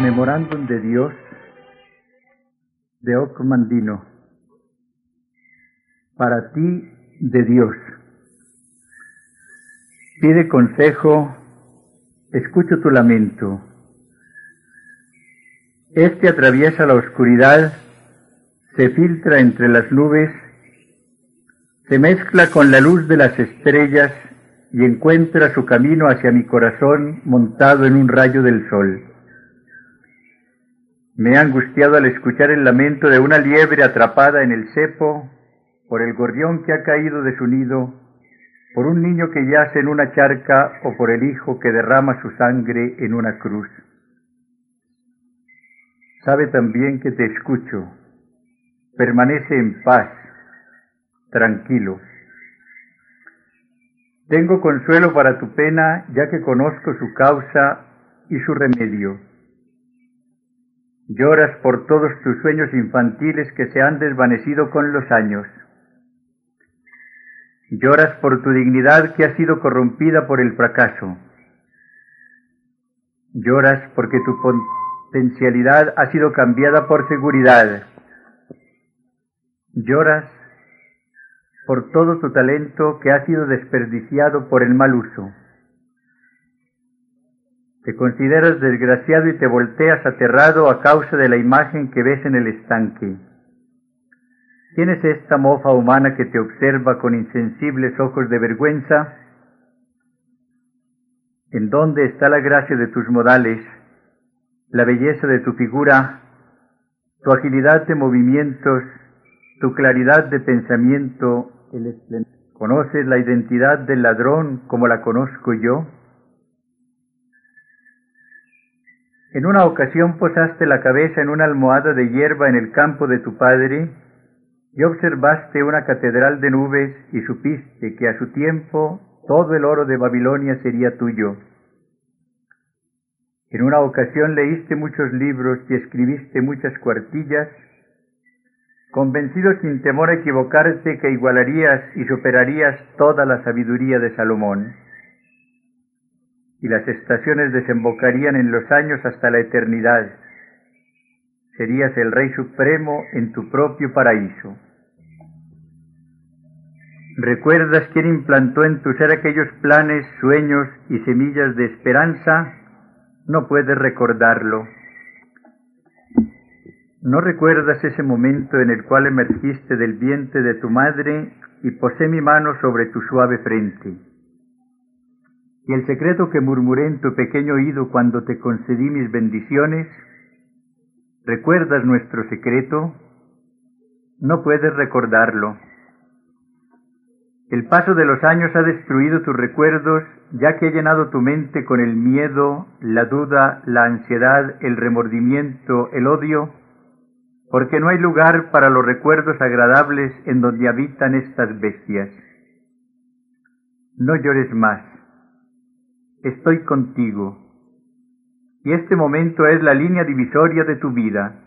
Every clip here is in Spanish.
Memorándum de Dios de Ocmandino. Para ti de Dios. Pide consejo, escucho tu lamento. Este atraviesa la oscuridad, se filtra entre las nubes, se mezcla con la luz de las estrellas y encuentra su camino hacia mi corazón montado en un rayo del sol. Me he angustiado al escuchar el lamento de una liebre atrapada en el cepo, por el gorrión que ha caído de su nido, por un niño que yace en una charca o por el hijo que derrama su sangre en una cruz. Sabe también que te escucho. Permanece en paz, tranquilo. Tengo consuelo para tu pena, ya que conozco su causa y su remedio. Lloras por todos tus sueños infantiles que se han desvanecido con los años. Lloras por tu dignidad que ha sido corrompida por el fracaso. Lloras porque tu potencialidad ha sido cambiada por seguridad. Lloras por todo tu talento que ha sido desperdiciado por el mal uso. Te consideras desgraciado y te volteas aterrado a causa de la imagen que ves en el estanque. ¿Quién es esta mofa humana que te observa con insensibles ojos de vergüenza? ¿En dónde está la gracia de tus modales, la belleza de tu figura, tu agilidad de movimientos, tu claridad de pensamiento, ¿Conoces la identidad del ladrón como la conozco yo? En una ocasión posaste la cabeza en una almohada de hierba en el campo de tu padre y observaste una catedral de nubes y supiste que a su tiempo todo el oro de Babilonia sería tuyo. En una ocasión leíste muchos libros y escribiste muchas cuartillas, convencido sin temor a equivocarte que igualarías y superarías toda la sabiduría de Salomón y las estaciones desembocarían en los años hasta la eternidad. Serías el Rey Supremo en tu propio paraíso. ¿Recuerdas quién implantó en tu ser aquellos planes, sueños y semillas de esperanza? No puedes recordarlo. ¿No recuerdas ese momento en el cual emergiste del vientre de tu madre y posé mi mano sobre tu suave frente? Y el secreto que murmuré en tu pequeño oído cuando te concedí mis bendiciones, ¿recuerdas nuestro secreto? No puedes recordarlo. El paso de los años ha destruido tus recuerdos, ya que ha llenado tu mente con el miedo, la duda, la ansiedad, el remordimiento, el odio, porque no hay lugar para los recuerdos agradables en donde habitan estas bestias. No llores más estoy contigo. Y este momento es la línea divisoria de tu vida.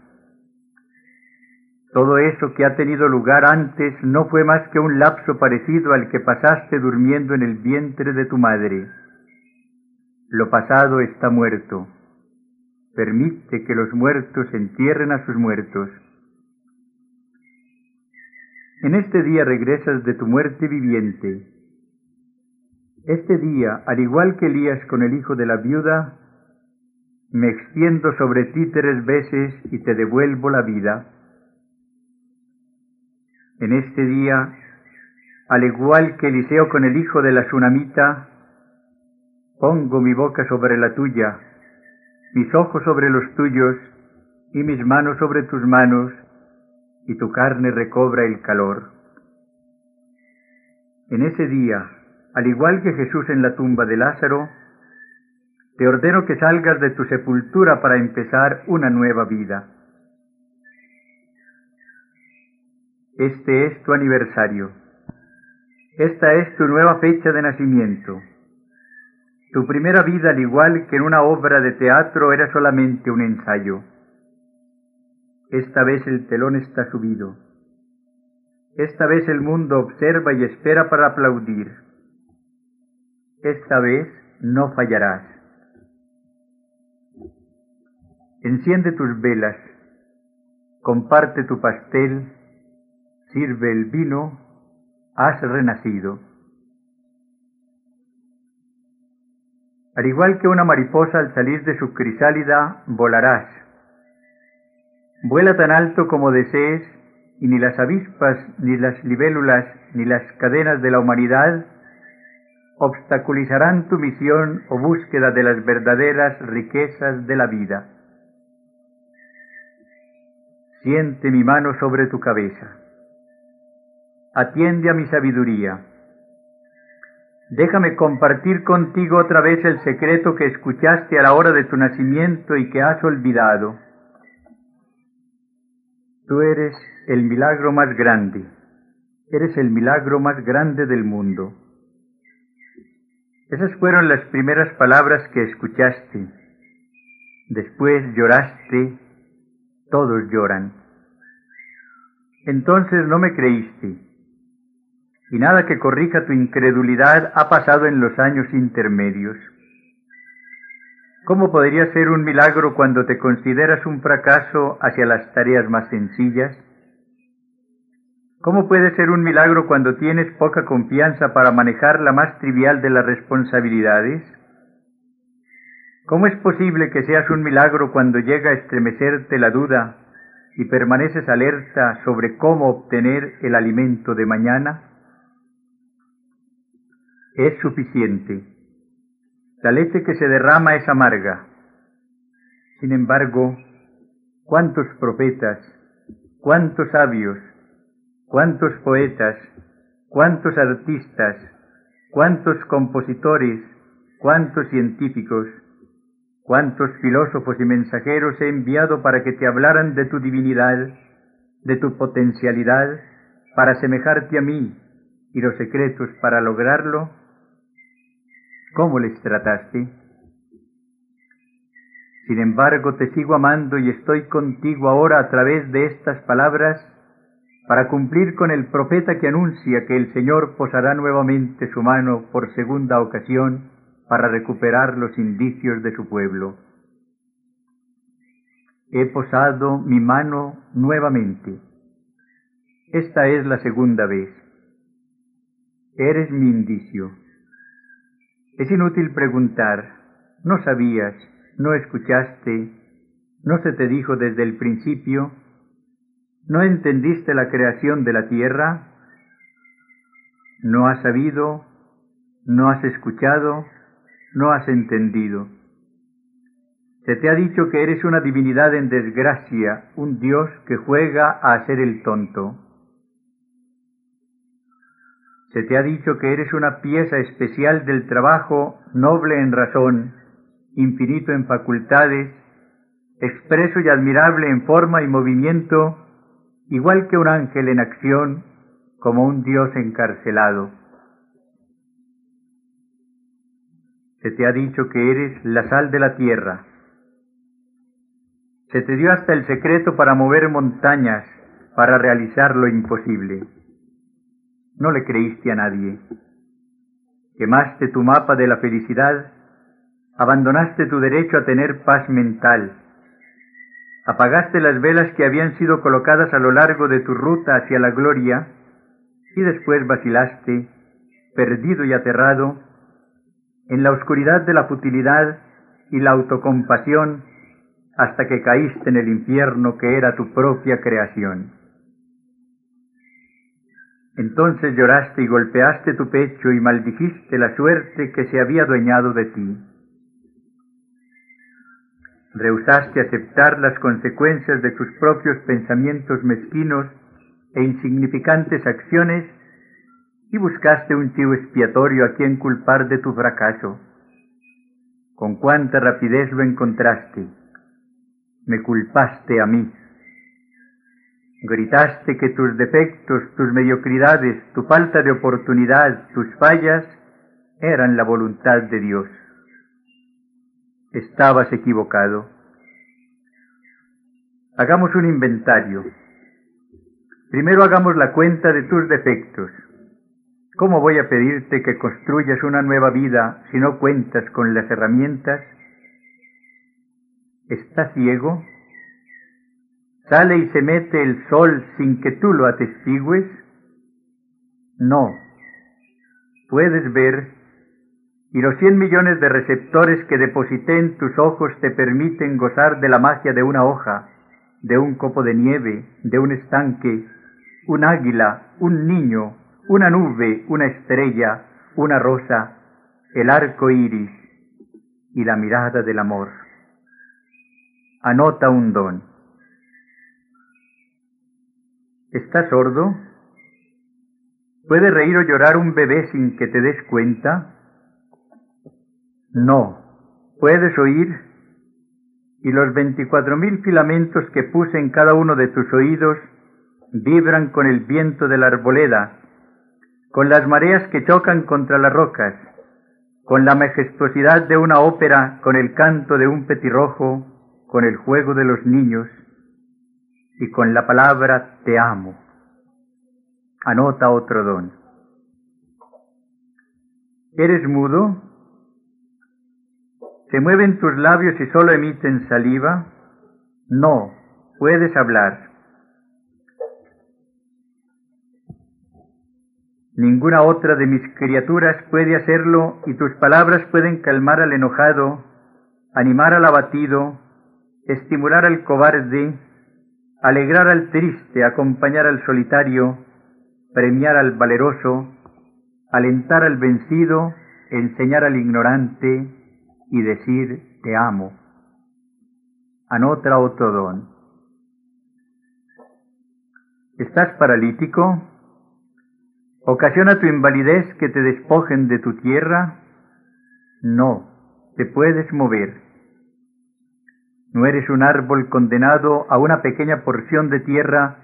Todo eso que ha tenido lugar antes no fue más que un lapso parecido al que pasaste durmiendo en el vientre de tu madre. Lo pasado está muerto. Permite que los muertos entierren a sus muertos. En este día regresas de tu muerte viviente este día, al igual que Elías con el hijo de la viuda, me extiendo sobre ti tres veces y te devuelvo la vida. En este día, al igual que Eliseo con el hijo de la tsunamita, pongo mi boca sobre la tuya, mis ojos sobre los tuyos y mis manos sobre tus manos, y tu carne recobra el calor. En ese día, al igual que Jesús en la tumba de Lázaro, te ordeno que salgas de tu sepultura para empezar una nueva vida. Este es tu aniversario. Esta es tu nueva fecha de nacimiento. Tu primera vida, al igual que en una obra de teatro, era solamente un ensayo. Esta vez el telón está subido. Esta vez el mundo observa y espera para aplaudir esta vez no fallarás. Enciende tus velas, comparte tu pastel, sirve el vino, has renacido. Al igual que una mariposa al salir de su crisálida, volarás. Vuela tan alto como desees, y ni las avispas, ni las libélulas, ni las cadenas de la humanidad obstaculizarán tu misión o búsqueda de las verdaderas riquezas de la vida. Siente mi mano sobre tu cabeza. Atiende a mi sabiduría Déjame compartir contigo otra vez el secreto que escuchaste a la hora de tu nacimiento y que has olvidado. Tú eres el milagro más grande, eres el milagro más grande del mundo. Esas fueron las primeras palabras que escuchaste. Después lloraste, todos lloran. Entonces no me creíste y nada que corrija tu incredulidad ha pasado en los años intermedios. ¿Cómo podría ser un milagro cuando te consideras un fracaso hacia las tareas más sencillas? ¿Cómo puede ser un milagro cuando tienes poca confianza para manejar la más trivial de las responsabilidades? ¿Cómo es posible que seas un milagro cuando llega a estremecerte la duda y permaneces alerta sobre cómo obtener el alimento de mañana? es suficiente. La leche que se derrama es amarga. Sin embargo, cuántos profetas, cuántos sabios, cuántos poetas, cuántos artistas, cuántos compositores, cuántos científicos, cuántos filósofos y mensajeros he enviado para que te hablaran de tu divinidad, de tu potencialidad, para asemejarte a mí y los secretos para lograrlo ¿Cómo les trataste? Sin embargo, te sigo amando y estoy contigo ahora a través de estas palabras para cumplir con el profeta que anuncia que el Señor posará nuevamente su mano por segunda ocasión para recuperar los indicios de su pueblo. He posado mi mano nuevamente. Esta es la segunda vez. Eres mi indicio es inútil preguntar, ¿no sabías, no escuchaste, no se te dijo desde el principio, no entendiste la creación de la tierra, no has sabido, no has escuchado, no has entendido? Se te ha dicho que eres una divinidad en desgracia, un Dios que juega a ser el tonto. Se te ha dicho que eres una pieza especial del trabajo, noble en razón, infinito en facultades, expreso y admirable en forma y movimiento, igual que un ángel en acción, como un Dios encarcelado. Se te ha dicho que eres la sal de la tierra. Se te dio hasta el secreto para mover montañas, para realizar lo imposible. No le creíste a nadie. Quemaste tu mapa de la felicidad, abandonaste tu derecho a tener paz mental, apagaste las velas que habían sido colocadas a lo largo de tu ruta hacia la gloria, y después vacilaste, perdido y aterrado, en la oscuridad de la futilidad y la autocompasión, hasta que caíste en el infierno que era tu propia creación. Entonces lloraste y golpeaste tu pecho y maldijiste la suerte que se había adueñado de ti. Rehusaste aceptar las consecuencias de tus propios pensamientos mezquinos e insignificantes acciones y buscaste un chivo expiatorio a quien culpar de tu fracaso. Con cuánta rapidez lo encontraste. Me culpaste a mí. Gritaste que tus defectos, tus mediocridades, tu falta de oportunidad, tus fallas, eran la voluntad de Dios. Estabas equivocado. Hagamos un inventario. Primero hagamos la cuenta de tus defectos. ¿Cómo voy a pedirte que construyas una nueva vida si no cuentas con las herramientas? ¿Está ciego? ¿Sale y se mete el sol sin que tú lo atestigües? No. Puedes ver, y los cien millones de receptores que deposité en tus ojos te permiten gozar de la magia de una hoja, de un copo de nieve, de un estanque, un águila, un niño, una nube, una estrella, una rosa, el arco iris y la mirada del amor. Anota un don. ¿Estás sordo? ¿Puede reír o llorar un bebé sin que te des cuenta? No. ¿Puedes oír? Y los veinticuatro mil filamentos que puse en cada uno de tus oídos vibran con el viento de la arboleda, con las mareas que chocan contra las rocas, con la majestuosidad de una ópera, con el canto de un petirrojo, con el juego de los niños y con la palabra te amo. Anota otro don. ¿Eres mudo? ¿Se mueven tus labios y solo emiten saliva? No, puedes hablar. Ninguna otra de mis criaturas puede hacerlo y tus palabras pueden calmar al enojado, animar al abatido, estimular al cobarde, alegrar al triste, acompañar al solitario, premiar al valeroso, alentar al vencido, enseñar al ignorante y decir te amo. Anota otro don. ¿Estás paralítico? ¿Ocasiona tu invalidez que te despojen de tu tierra? No, te puedes mover. No eres un árbol condenado a una pequeña porción de tierra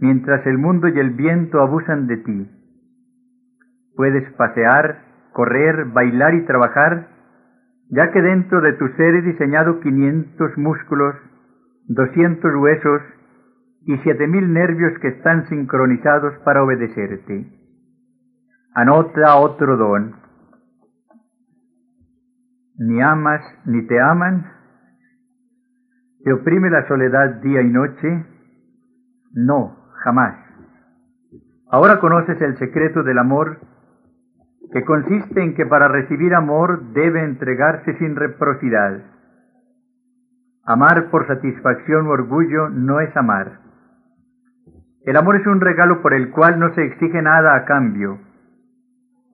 mientras el mundo y el viento abusan de ti. Puedes pasear, correr, bailar y trabajar, ya que dentro de tu ser he diseñado quinientos músculos, doscientos huesos y siete mil nervios que están sincronizados para obedecerte. Anota otro don. Ni amas ni te aman, ¿Te oprime la soledad día y noche? No, jamás. Ahora conoces el secreto del amor, que consiste en que para recibir amor debe entregarse sin reprocidad. Amar por satisfacción o orgullo no es amar. El amor es un regalo por el cual no se exige nada a cambio.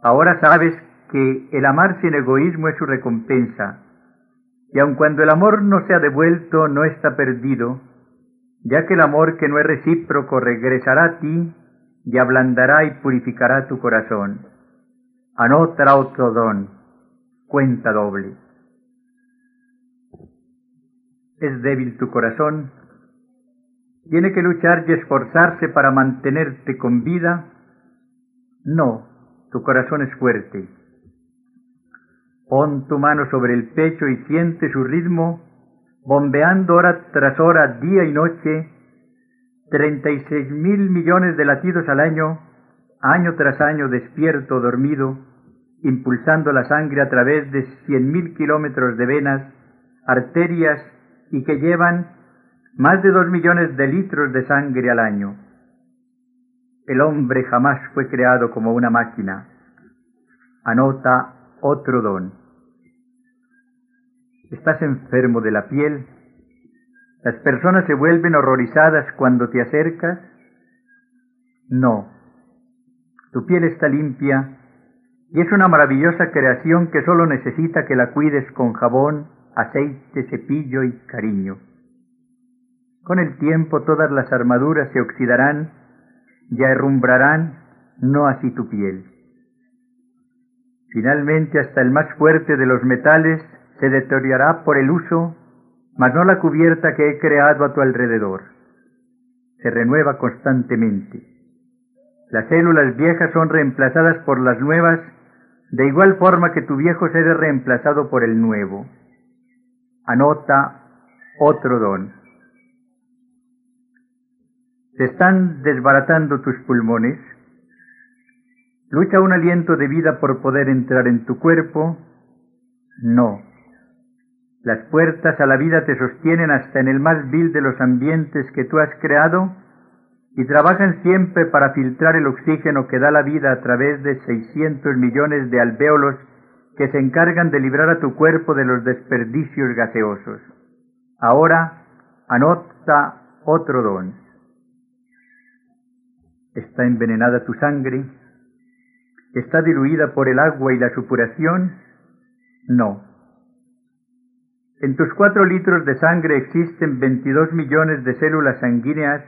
Ahora sabes que el amar sin egoísmo es su recompensa y aun cuando el amor no sea devuelto, no está perdido, ya que el amor que no es recíproco regresará a ti y ablandará y purificará tu corazón. Anota otro don, cuenta doble. ¿Es débil tu corazón? ¿Tiene que luchar y esforzarse para mantenerte con vida? No, tu corazón es fuerte Pon tu mano sobre el pecho y siente su ritmo, bombeando hora tras hora, día y noche, treinta y seis mil millones de latidos al año, año tras año despierto dormido, impulsando la sangre a través de cien mil kilómetros de venas, arterias y que llevan más de dos millones de litros de sangre al año. El hombre jamás fue creado como una máquina. Anota otro don. Estás enfermo de la piel. Las personas se vuelven horrorizadas cuando te acercas. No. Tu piel está limpia y es una maravillosa creación que solo necesita que la cuides con jabón, aceite, cepillo y cariño. Con el tiempo todas las armaduras se oxidarán y herrumbrarán, no así tu piel. Finalmente hasta el más fuerte de los metales se deteriorará por el uso, mas no la cubierta que he creado a tu alrededor. Se renueva constantemente. Las células viejas son reemplazadas por las nuevas, de igual forma que tu viejo ser es reemplazado por el nuevo. Anota otro don. Se están desbaratando tus pulmones, ¿Lucha un aliento de vida por poder entrar en tu cuerpo? No. Las puertas a la vida te sostienen hasta en el más vil de los ambientes que tú has creado y trabajan siempre para filtrar el oxígeno que da la vida a través de 600 millones de alvéolos que se encargan de librar a tu cuerpo de los desperdicios gaseosos. Ahora anota otro don. ¿Está envenenada tu sangre? ¿Está diluida por el agua y la supuración? No. En tus cuatro litros de sangre existen 22 millones de células sanguíneas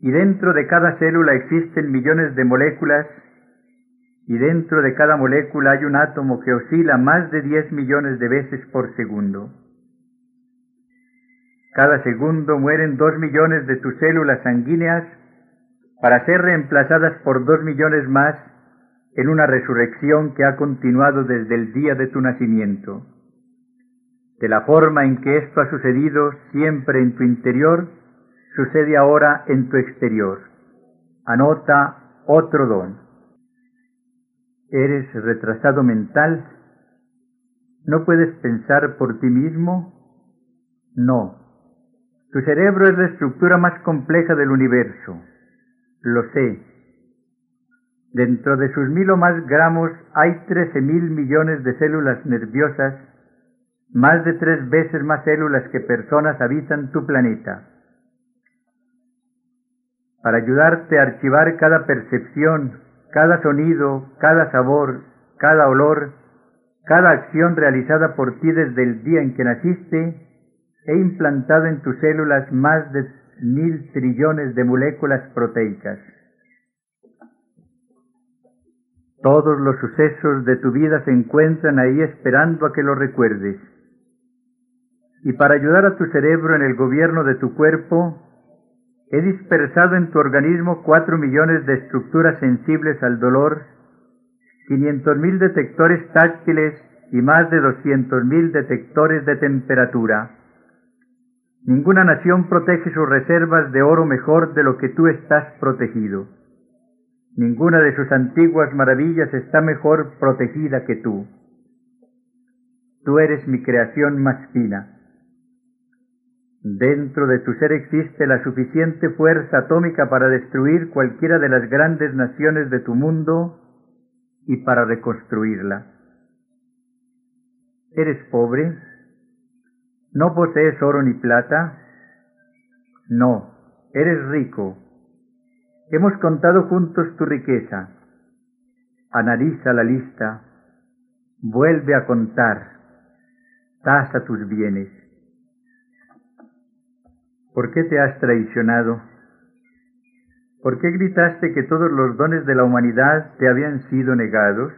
y dentro de cada célula existen millones de moléculas y dentro de cada molécula hay un átomo que oscila más de 10 millones de veces por segundo. Cada segundo mueren dos millones de tus células sanguíneas para ser reemplazadas por dos millones más en una resurrección que ha continuado desde el día de tu nacimiento. De la forma en que esto ha sucedido siempre en tu interior, sucede ahora en tu exterior. Anota otro don. ¿Eres retrasado mental? ¿No puedes pensar por ti mismo? No. Tu cerebro es la estructura más compleja del universo. Lo sé. Dentro de sus mil o más gramos hay trece mil millones de células nerviosas, más de tres veces más células que personas habitan tu planeta. Para ayudarte a archivar cada percepción, cada sonido, cada sabor, cada olor, cada acción realizada por ti desde el día en que naciste, he implantado en tus células más de mil trillones de moléculas proteicas. Todos los sucesos de tu vida se encuentran ahí esperando a que los recuerdes. Y para ayudar a tu cerebro en el gobierno de tu cuerpo, he dispersado en tu organismo cuatro millones de estructuras sensibles al dolor, quinientos mil detectores táctiles y más de doscientos mil detectores de temperatura. Ninguna nación protege sus reservas de oro mejor de lo que tú estás protegido. Ninguna de sus antiguas maravillas está mejor protegida que tú. Tú eres mi creación más fina. Dentro de tu ser existe la suficiente fuerza atómica para destruir cualquiera de las grandes naciones de tu mundo y para reconstruirla. ¿Eres pobre? ¿No posees oro ni plata? No, eres rico. Hemos contado juntos tu riqueza. Analiza la lista. Vuelve a contar. Tasa tus bienes. ¿Por qué te has traicionado? ¿Por qué gritaste que todos los dones de la humanidad te habían sido negados?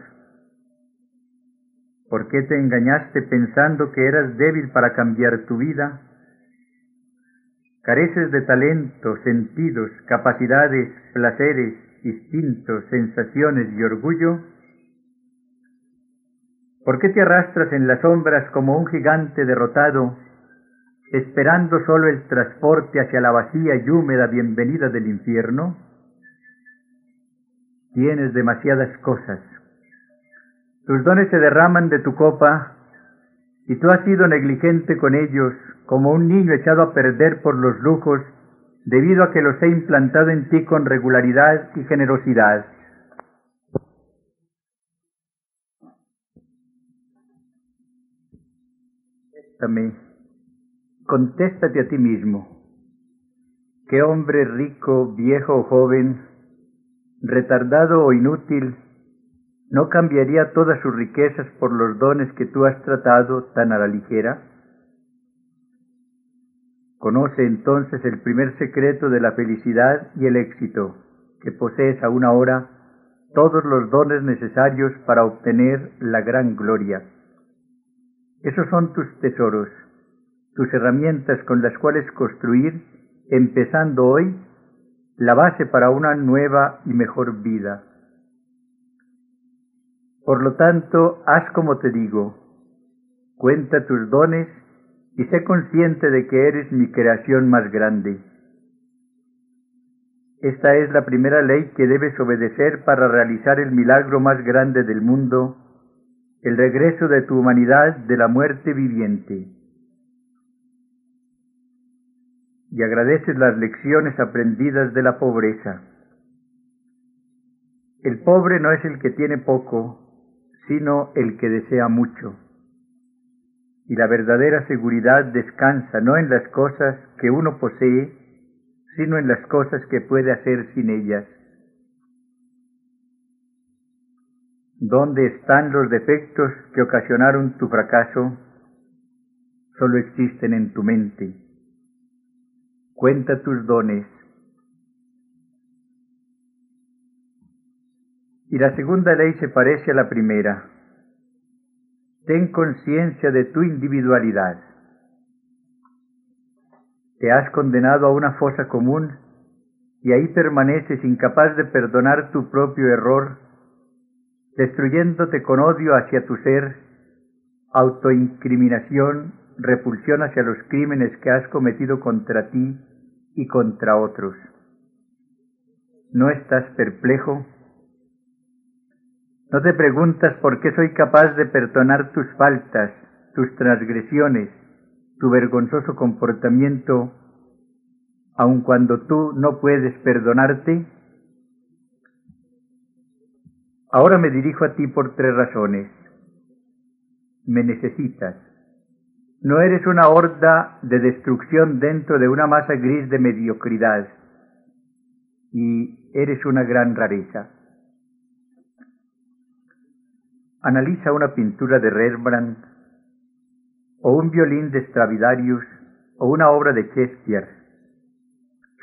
¿Por qué te engañaste pensando que eras débil para cambiar tu vida? Careces de talento, sentidos, capacidades, placeres, instintos, sensaciones y orgullo. ¿Por qué te arrastras en las sombras como un gigante derrotado, esperando solo el transporte hacia la vacía y húmeda bienvenida del infierno? Tienes demasiadas cosas, tus dones se derraman de tu copa y tú has sido negligente con ellos como un niño echado a perder por los lujos debido a que los he implantado en ti con regularidad y generosidad. Contéstate a ti mismo. ¿Qué hombre rico, viejo o joven, retardado o inútil, ¿no cambiaría todas sus riquezas por los dones que tú has tratado tan a la ligera? Conoce entonces el primer secreto de la felicidad y el éxito, que posees aún ahora todos los dones necesarios para obtener la gran gloria. Esos son tus tesoros, tus herramientas con las cuales construir, empezando hoy, la base para una nueva y mejor vida. Por lo tanto, haz como te digo, cuenta tus dones y sé consciente de que eres mi creación más grande. Esta es la primera ley que debes obedecer para realizar el milagro más grande del mundo el regreso de tu humanidad de la muerte viviente. Y agradeces las lecciones aprendidas de la pobreza. El pobre no es el que tiene poco, sino el que desea mucho. Y la verdadera seguridad descansa no en las cosas que uno posee, sino en las cosas que puede hacer sin ellas. ¿Dónde están los defectos que ocasionaron tu fracaso? Solo existen en tu mente. Cuenta tus dones. Y la segunda ley se parece a la primera. Ten conciencia de tu individualidad. Te has condenado a una fosa común y ahí permaneces incapaz de perdonar tu propio error destruyéndote con odio hacia tu ser, autoincriminación, repulsión hacia los crímenes que has cometido contra ti y contra otros. ¿No estás perplejo? ¿No te preguntas por qué soy capaz de perdonar tus faltas, tus transgresiones, tu vergonzoso comportamiento, aun cuando tú no puedes perdonarte? Ahora me dirijo a ti por tres razones. Me necesitas. No eres una horda de destrucción dentro de una masa gris de mediocridad. Y eres una gran rareza. Analiza una pintura de Rembrandt, o un violín de Stradivarius, o una obra de Shakespeare.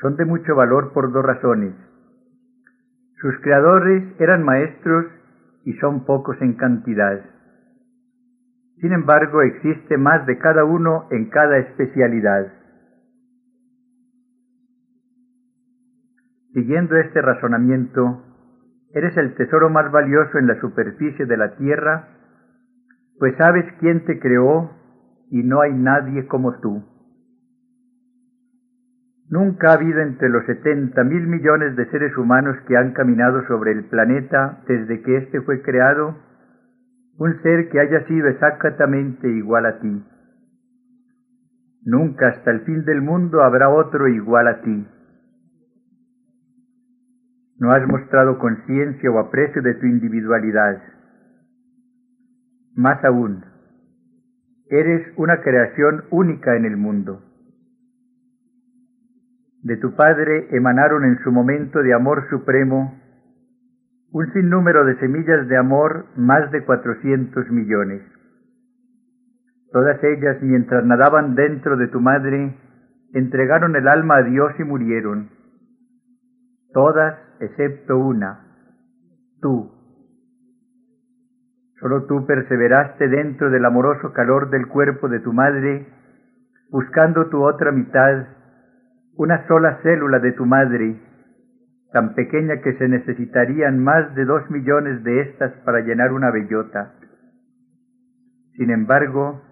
Son de mucho valor por dos razones. Sus creadores eran maestros y son pocos en cantidad. Sin embargo, existe más de cada uno en cada especialidad. Siguiendo este razonamiento, eres el tesoro más valioso en la superficie de la tierra, pues sabes quién te creó y no hay nadie como tú. Nunca ha habido entre los setenta mil millones de seres humanos que han caminado sobre el planeta desde que éste fue creado un ser que haya sido exactamente igual a ti. Nunca hasta el fin del mundo habrá otro igual a ti. No has mostrado conciencia o aprecio de tu individualidad. Más aún, eres una creación única en el mundo de tu Padre emanaron en su momento de amor supremo un sinnúmero de semillas de amor, más de cuatrocientos millones. Todas ellas, mientras nadaban dentro de tu madre, entregaron el alma a Dios y murieron. Todas excepto una, tú. Solo tú perseveraste dentro del amoroso calor del cuerpo de tu madre, buscando tu otra mitad una sola célula de tu madre, tan pequeña que se necesitarían más de dos millones de estas para llenar una bellota. Sin embargo,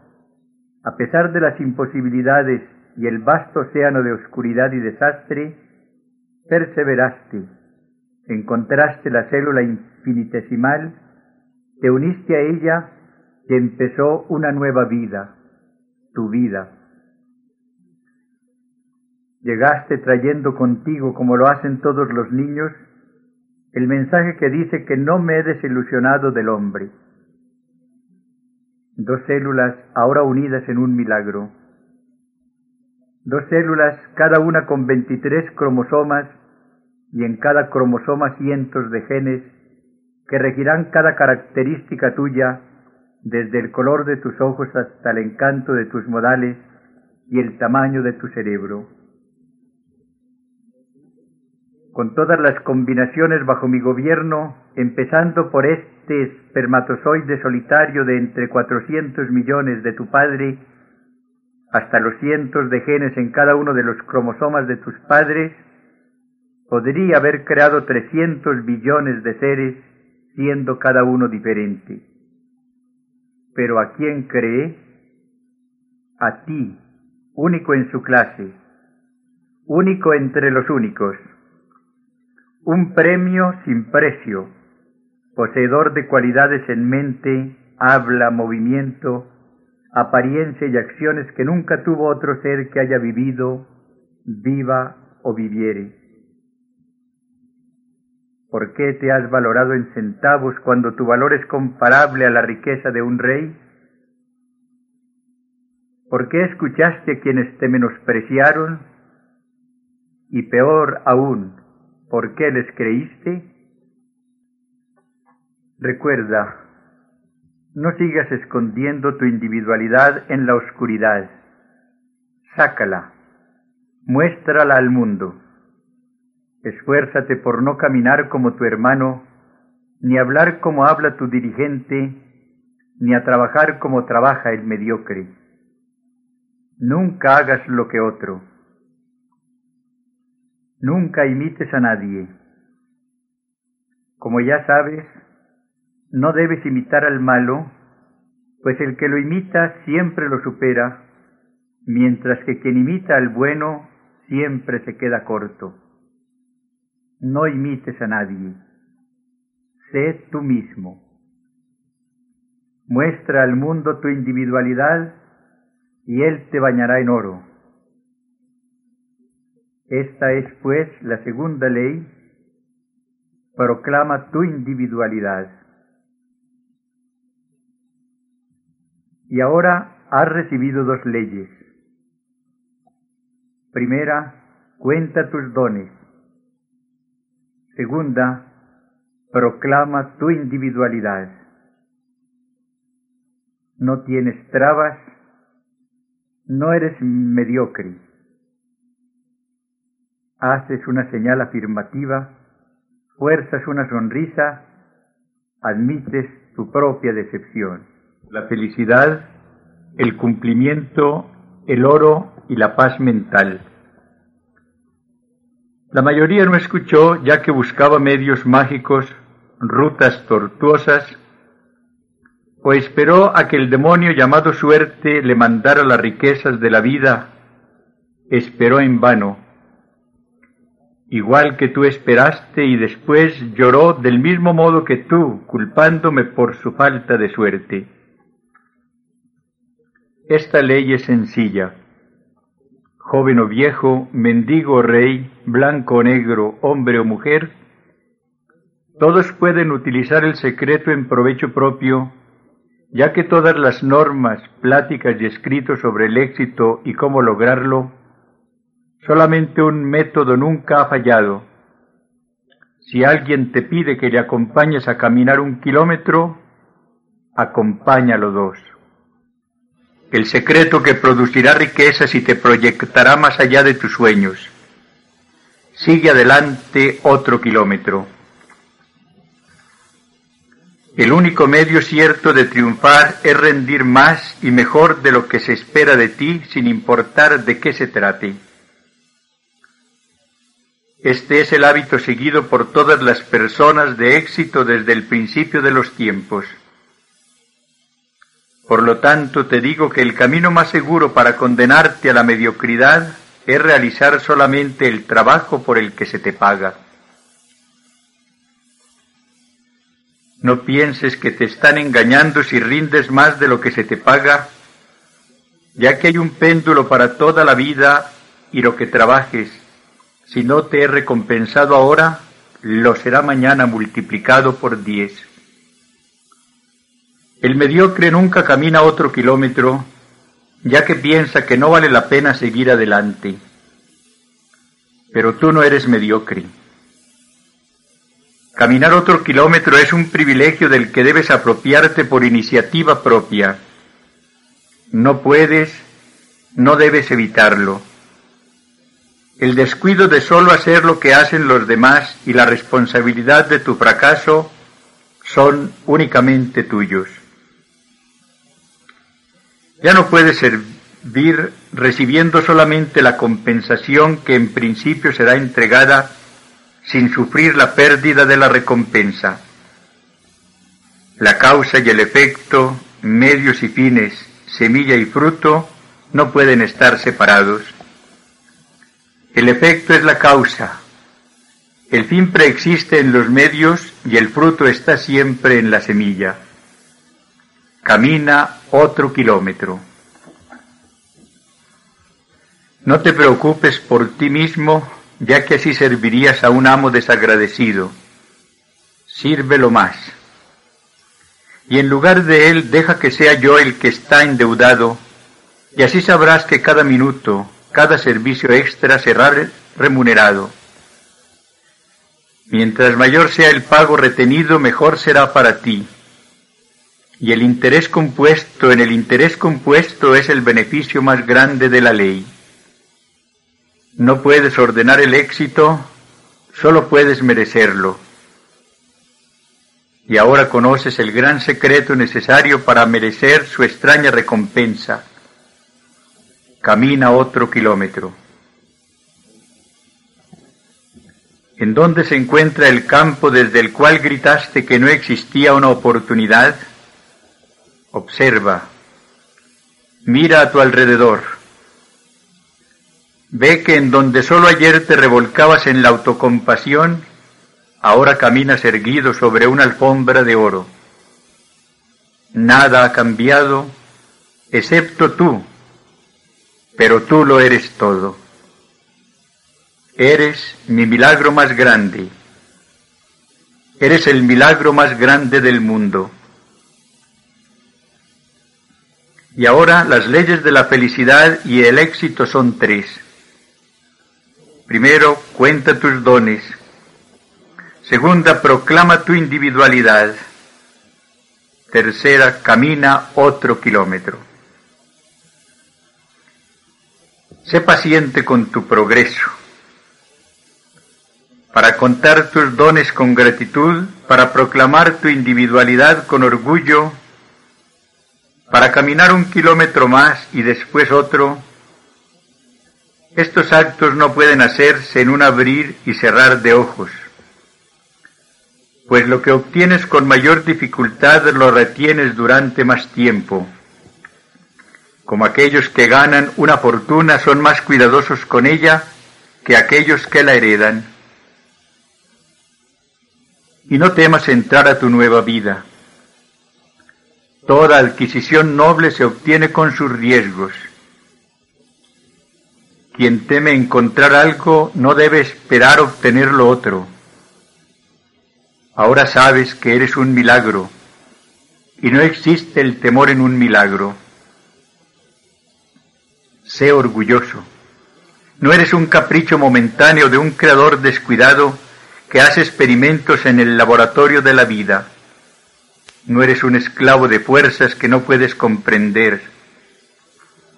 a pesar de las imposibilidades y el vasto océano de oscuridad y desastre, perseveraste, encontraste la célula infinitesimal, te uniste a ella y empezó una nueva vida, tu vida. Llegaste trayendo contigo, como lo hacen todos los niños, el mensaje que dice que no me he desilusionado del hombre. Dos células ahora unidas en un milagro. Dos células, cada una con 23 cromosomas y en cada cromosoma cientos de genes que regirán cada característica tuya, desde el color de tus ojos hasta el encanto de tus modales y el tamaño de tu cerebro con todas las combinaciones bajo mi gobierno, empezando por este espermatozoide solitario de entre cuatrocientos millones de tu padre, hasta los cientos de genes en cada uno de los cromosomas de tus padres, podría haber creado trescientos billones de seres, siendo cada uno diferente. Pero ¿a quién cree? A ti, único en su clase, único entre los únicos un premio sin precio, poseedor de cualidades en mente, habla, movimiento, apariencia y acciones que nunca tuvo otro ser que haya vivido, viva o viviere. ¿Por qué te has valorado en centavos cuando tu valor es comparable a la riqueza de un rey? ¿Por qué escuchaste a quienes te menospreciaron? Y peor aún, ¿por qué les creíste? Recuerda, no sigas escondiendo tu individualidad en la oscuridad. Sácala, muéstrala al mundo. Esfuérzate por no caminar como tu hermano, ni hablar como habla tu dirigente, ni a trabajar como trabaja el mediocre. Nunca hagas lo que otro. Nunca imites a nadie. Como ya sabes, no debes imitar al malo, pues el que lo imita siempre lo supera, mientras que quien imita al bueno siempre se queda corto. No imites a nadie, sé tú mismo. Muestra al mundo tu individualidad y él te bañará en oro. Esta es pues la segunda ley, proclama tu individualidad. Y ahora has recibido dos leyes. Primera, cuenta tus dones. Segunda, proclama tu individualidad. No tienes trabas, no eres mediocre. Haces una señal afirmativa, fuerzas una sonrisa, admites tu propia decepción la felicidad, el cumplimiento, el oro y la paz mental. La mayoría no escuchó ya que buscaba medios mágicos, rutas tortuosas, o esperó a que el demonio llamado suerte le mandara las riquezas de la vida. Esperó en vano, igual que tú esperaste y después lloró del mismo modo que tú, culpándome por su falta de suerte. Esta ley es sencilla. Joven o viejo, mendigo o rey, blanco o negro, hombre o mujer, todos pueden utilizar el secreto en provecho propio, ya que todas las normas, pláticas y escritos sobre el éxito y cómo lograrlo, solamente un método nunca ha fallado. Si alguien te pide que le acompañes a caminar un kilómetro, acompáñalo dos el secreto que producirá riquezas y te proyectará más allá de tus sueños. Sigue adelante otro kilómetro. El único medio cierto de triunfar es rendir más y mejor de lo que se espera de ti sin importar de qué se trate. Este es el hábito seguido por todas las personas de éxito desde el principio de los tiempos. Por lo tanto, te digo que el camino más seguro para condenarte a la mediocridad es realizar solamente el trabajo por el que se te paga. No pienses que te están engañando si rindes más de lo que se te paga, ya que hay un péndulo para toda la vida y lo que trabajes, si no te he recompensado ahora, lo será mañana multiplicado por diez. El mediocre nunca camina otro kilómetro, ya que piensa que no vale la pena seguir adelante. Pero tú no eres mediocre. Caminar otro kilómetro es un privilegio del que debes apropiarte por iniciativa propia. No puedes, no debes evitarlo. El descuido de solo hacer lo que hacen los demás y la responsabilidad de tu fracaso son únicamente tuyos. Ya no puede servir recibiendo solamente la compensación que en principio será entregada sin sufrir la pérdida de la recompensa. La causa y el efecto, medios y fines, semilla y fruto, no pueden estar separados. El efecto es la causa. El fin preexiste en los medios y el fruto está siempre en la semilla. camina otro kilómetro. No te preocupes por ti mismo, ya que así servirías a un amo desagradecido. Sírvelo más. Y en lugar de él, deja que sea yo el que está endeudado, y así sabrás que cada minuto, cada servicio extra será remunerado. Mientras mayor sea el pago retenido, mejor será para ti. Y el interés compuesto en el interés compuesto es el beneficio más grande de la ley. No puedes ordenar el éxito, solo puedes merecerlo. Y ahora conoces el gran secreto necesario para merecer su extraña recompensa. Camina otro kilómetro. ¿En dónde se encuentra el campo desde el cual gritaste que no existía una oportunidad? Observa. Mira a tu alrededor Ve que en donde solo ayer te revolcabas en la autocompasión, ahora caminas erguido sobre una alfombra de oro. Nada ha cambiado, excepto tú, pero tú lo eres todo. Eres mi milagro más grande. Eres el milagro más grande del mundo. Y ahora las leyes de la felicidad y el éxito son tres. Primero, cuenta tus dones. Segunda, proclama tu individualidad. Tercera, camina otro kilómetro. Sé paciente con tu progreso. Para contar tus dones con gratitud, para proclamar tu individualidad con orgullo, para caminar un kilómetro más y después otro, estos actos no pueden hacerse en un abrir y cerrar de ojos, pues lo que obtienes con mayor dificultad lo retienes durante más tiempo. Como aquellos que ganan una fortuna son más cuidadosos con ella que aquellos que la heredan. Y no temas entrar a tu nueva vida. Toda adquisición noble se obtiene con sus riesgos quien teme encontrar algo no debe esperar obtener lo otro. Ahora sabes que eres un milagro y no existe el temor en un milagro. Sé orgulloso. No eres un capricho momentáneo de un creador descuidado que hace experimentos en el laboratorio de la vida. No eres un esclavo de fuerzas que no puedes comprender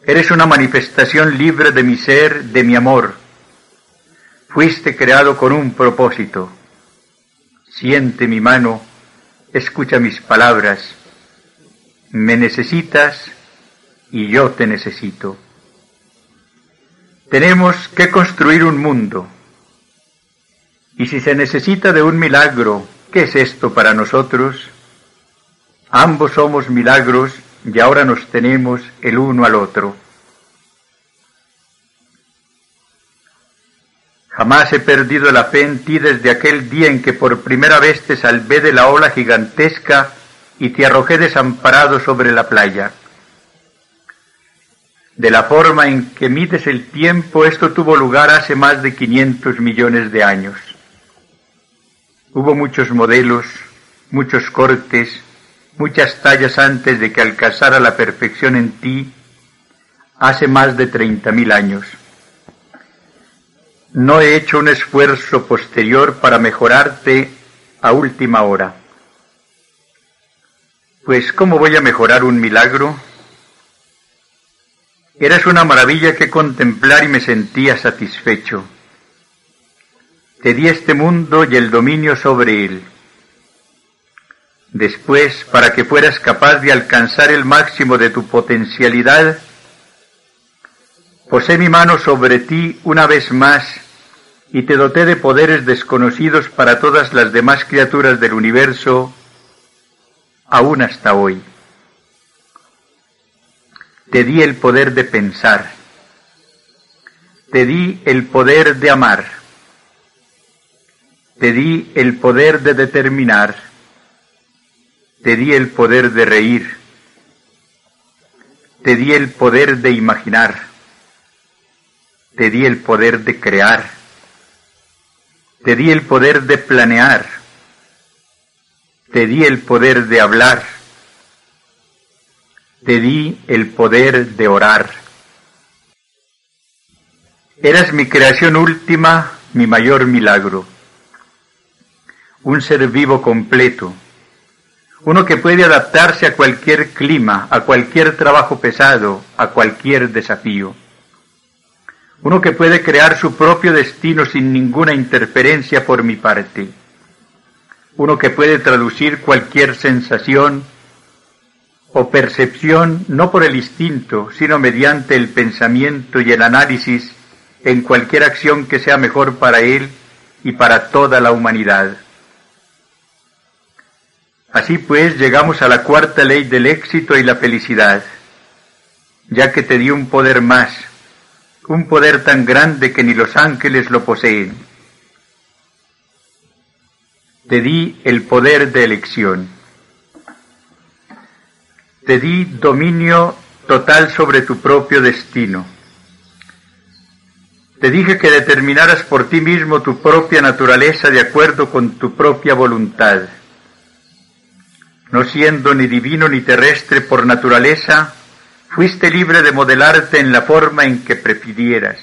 Eres una manifestación libre de mi ser, de mi amor. Fuiste creado con un propósito. Siente mi mano, escucha mis palabras. Me necesitas y yo te necesito. Tenemos que construir un mundo. Y si se necesita de un milagro, ¿qué es esto para nosotros? Ambos somos milagros y ahora nos tenemos el uno al otro. Jamás he perdido la fe en ti desde aquel día en que por primera vez te salvé de la ola gigantesca y te arrojé desamparado sobre la playa. De la forma en que mides el tiempo, esto tuvo lugar hace más de 500 millones de años. Hubo muchos modelos, muchos cortes, muchas tallas antes de que alcanzara la perfección en ti hace más de treinta mil años. No he hecho un esfuerzo posterior para mejorarte a última hora. Pues ¿cómo voy a mejorar un milagro? Eras una maravilla que contemplar y me sentía satisfecho. Te di este mundo y el dominio sobre él. Después, para que fueras capaz de alcanzar el máximo de tu potencialidad, posé mi mano sobre ti una vez más y te doté de poderes desconocidos para todas las demás criaturas del universo, aún hasta hoy. Te di el poder de pensar, te di el poder de amar, te di el poder de determinar, te di el poder de reír, te di el poder de imaginar, te di el poder de crear, te di el poder de planear, te di el poder de hablar, te di el poder de orar. Eras mi creación última, mi mayor milagro. Un ser vivo completo, uno que puede adaptarse a cualquier clima, a cualquier trabajo pesado, a cualquier desafío. Uno que puede crear su propio destino sin ninguna interferencia por mi parte. Uno que puede traducir cualquier sensación o percepción no por el instinto, sino mediante el pensamiento y el análisis en cualquier acción que sea mejor para él y para toda la humanidad. Así pues, llegamos a la cuarta ley del éxito y la felicidad, ya que te di un poder más, un poder tan grande que ni los ángeles lo poseen. Te di el poder de elección. Te di dominio total sobre tu propio destino. Te dije que determinaras por ti mismo tu propia naturaleza de acuerdo con tu propia voluntad no siendo ni divino ni terrestre por naturaleza, fuiste libre de modelarte en la forma en que prefirieras.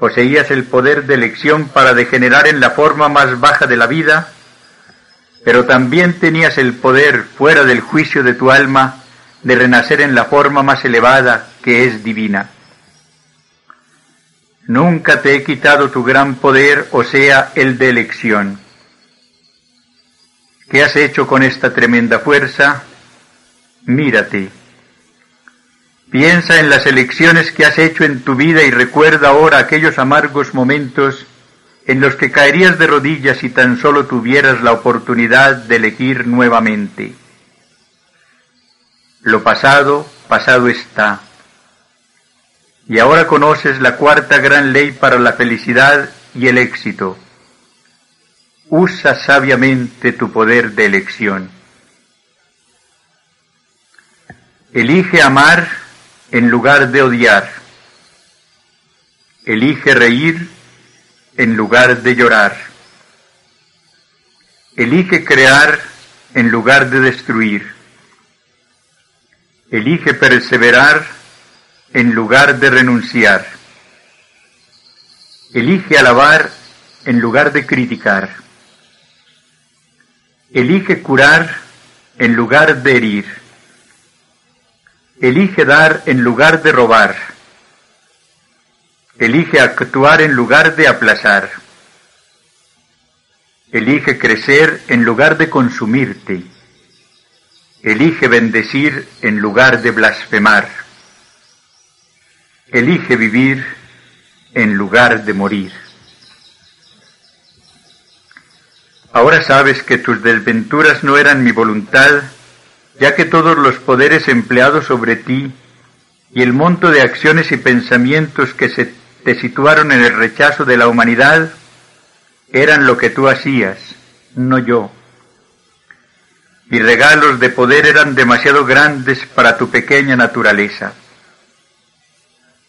Poseías el poder de elección para degenerar en la forma más baja de la vida, pero también tenías el poder, fuera del juicio de tu alma, de renacer en la forma más elevada que es divina. Nunca te he quitado tu gran poder, o sea, el de elección. ¿Qué has hecho con esta tremenda fuerza? Mírate. Piensa en las elecciones que has hecho en tu vida y recuerda ahora aquellos amargos momentos en los que caerías de rodillas si tan solo tuvieras la oportunidad de elegir nuevamente. Lo pasado, pasado está. Y ahora conoces la cuarta gran ley para la felicidad y el éxito usa sabiamente tu poder de elección. Elige amar en lugar de odiar. Elige reír en lugar de llorar. Elige crear en lugar de destruir. Elige perseverar en lugar de renunciar. Elige alabar en lugar de criticar. Elige curar en lugar de herir. Elige dar en lugar de robar. Elige actuar en lugar de aplazar. Elige crecer en lugar de consumirte. Elige bendecir en lugar de blasfemar. Elige vivir en lugar de morir. Ahora sabes que tus desventuras no eran mi voluntad, ya que todos los poderes empleados sobre ti y el monto de acciones y pensamientos que se te situaron en el rechazo de la humanidad eran lo que tú hacías, no yo. Mis regalos de poder eran demasiado grandes para tu pequeña naturaleza.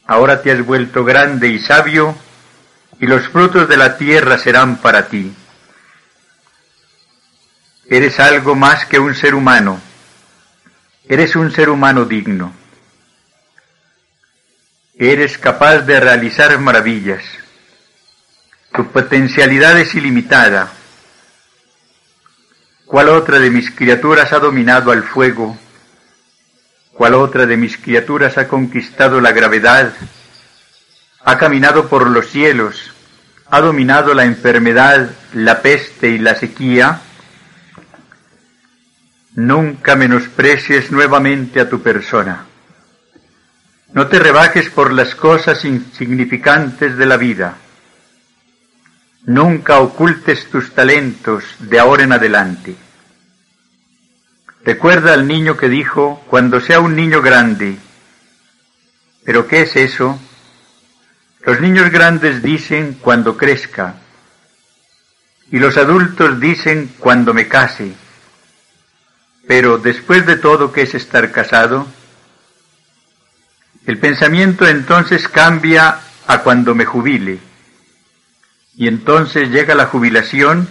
Ahora te has vuelto grande y sabio, y los frutos de la tierra serán para ti. Eres algo más que un ser humano. Eres un ser humano digno. Eres capaz de realizar maravillas. Tu potencialidad es ilimitada. ¿Cuál otra de mis criaturas ha dominado al fuego? ¿Cuál otra de mis criaturas ha conquistado la gravedad? Ha caminado por los cielos, ha dominado la enfermedad, la peste y la sequía? Nunca menosprecies nuevamente a tu persona. No te rebajes por las cosas insignificantes de la vida. Nunca ocultes tus talentos de ahora en adelante. Recuerda al niño que dijo, cuando sea un niño grande. ¿Pero qué es eso? Los niños grandes dicen cuando crezca. Y los adultos dicen cuando me case. Pero después de todo, ¿qué es estar casado? El pensamiento entonces cambia a cuando me jubile. Y entonces llega la jubilación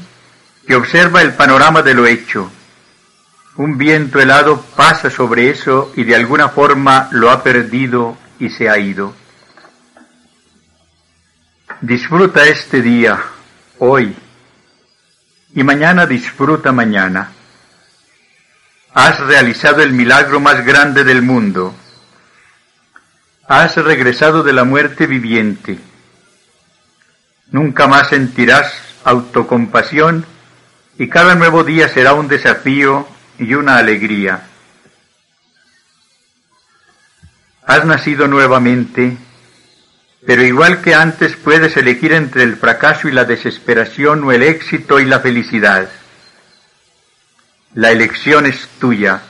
que observa el panorama de lo hecho. Un viento helado pasa sobre eso y de alguna forma lo ha perdido y se ha ido. Disfruta este día, hoy, y mañana disfruta mañana. Has realizado el milagro más grande del mundo. Has regresado de la muerte viviente. Nunca más sentirás autocompasión y cada nuevo día será un desafío y una alegría. Has nacido nuevamente, pero igual que antes puedes elegir entre el fracaso y la desesperación o el éxito y la felicidad. La elección es tuya.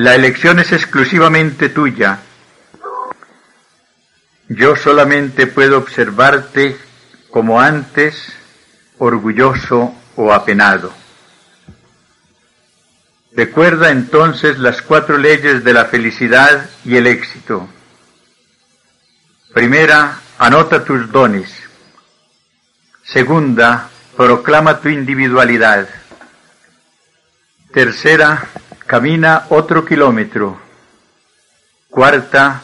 La elección es exclusivamente tuya. Yo solamente puedo observarte como antes, orgulloso o apenado. Recuerda entonces las cuatro leyes de la felicidad y el éxito. Primera, anota tus dones. Segunda, proclama tu individualidad. Tercera, camina otro kilómetro. Cuarta,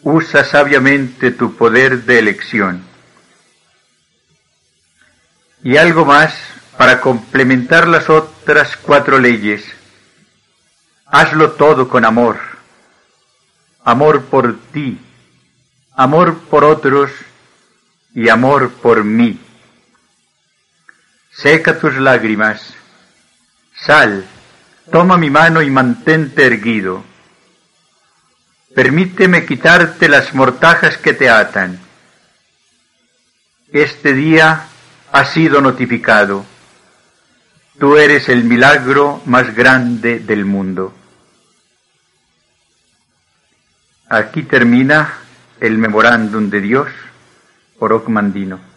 usa sabiamente tu poder de elección. Y algo más para complementar las otras cuatro leyes. Hazlo todo con amor. Amor por ti, amor por otros y amor por mí. Seca tus lágrimas. Sal, toma mi mano y mantente erguido. Permíteme quitarte las mortajas que te atan. Este día ha sido notificado. Tú eres el milagro más grande del mundo. Aquí termina el memorándum de Dios por Ocmandino.